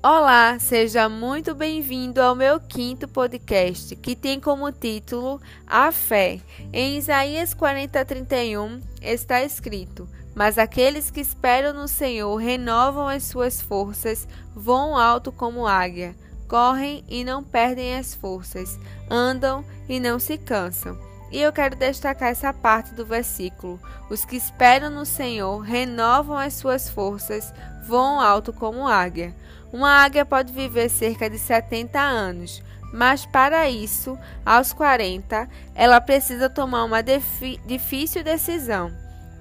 Olá, seja muito bem-vindo ao meu quinto podcast, que tem como título A Fé. Em Isaías 40, 31 está escrito: Mas aqueles que esperam no Senhor renovam as suas forças, voam alto como águia, correm e não perdem as forças, andam e não se cansam. E eu quero destacar essa parte do versículo: Os que esperam no Senhor renovam as suas forças, voam alto como águia. Uma águia pode viver cerca de 70 anos, mas para isso, aos 40, ela precisa tomar uma difícil decisão,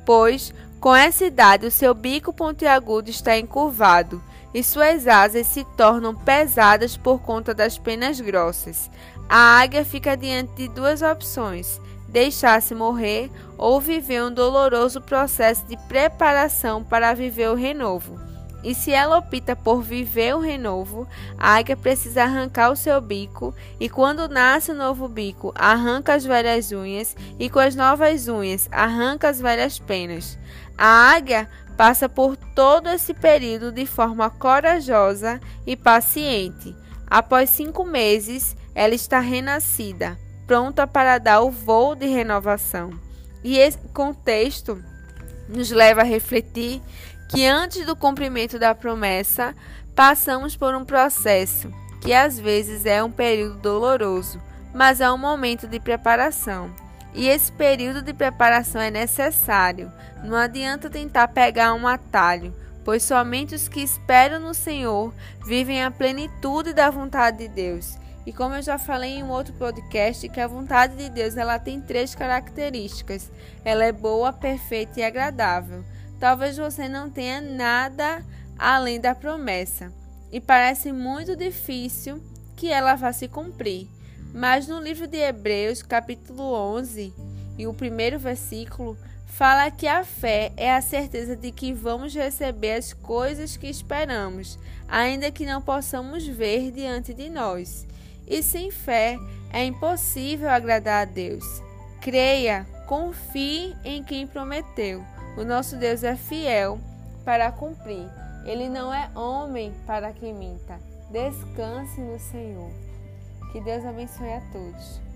pois com essa idade o seu bico pontiagudo está encurvado e suas asas se tornam pesadas por conta das penas grossas. A águia fica diante de duas opções: deixar-se morrer ou viver um doloroso processo de preparação para viver o renovo. E se ela opta por viver o renovo, a águia precisa arrancar o seu bico, e quando nasce o novo bico, arranca as velhas unhas, e com as novas unhas, arranca as velhas penas. A águia passa por todo esse período de forma corajosa e paciente. Após cinco meses, ela está renascida, pronta para dar o voo de renovação. E esse contexto nos leva a refletir que antes do cumprimento da promessa, passamos por um processo que às vezes é um período doloroso, mas é um momento de preparação. E esse período de preparação é necessário. Não adianta tentar pegar um atalho, pois somente os que esperam no Senhor vivem a plenitude da vontade de Deus. E como eu já falei em um outro podcast, que a vontade de Deus ela tem três características: ela é boa, perfeita e agradável. Talvez você não tenha nada além da promessa e parece muito difícil que ela vá se cumprir. Mas no livro de Hebreus, capítulo 11, e o primeiro versículo, fala que a fé é a certeza de que vamos receber as coisas que esperamos, ainda que não possamos ver diante de nós. E sem fé é impossível agradar a Deus. Creia, confie em quem prometeu. O nosso Deus é fiel para cumprir. Ele não é homem para que minta. Descanse no Senhor. Que Deus abençoe a todos.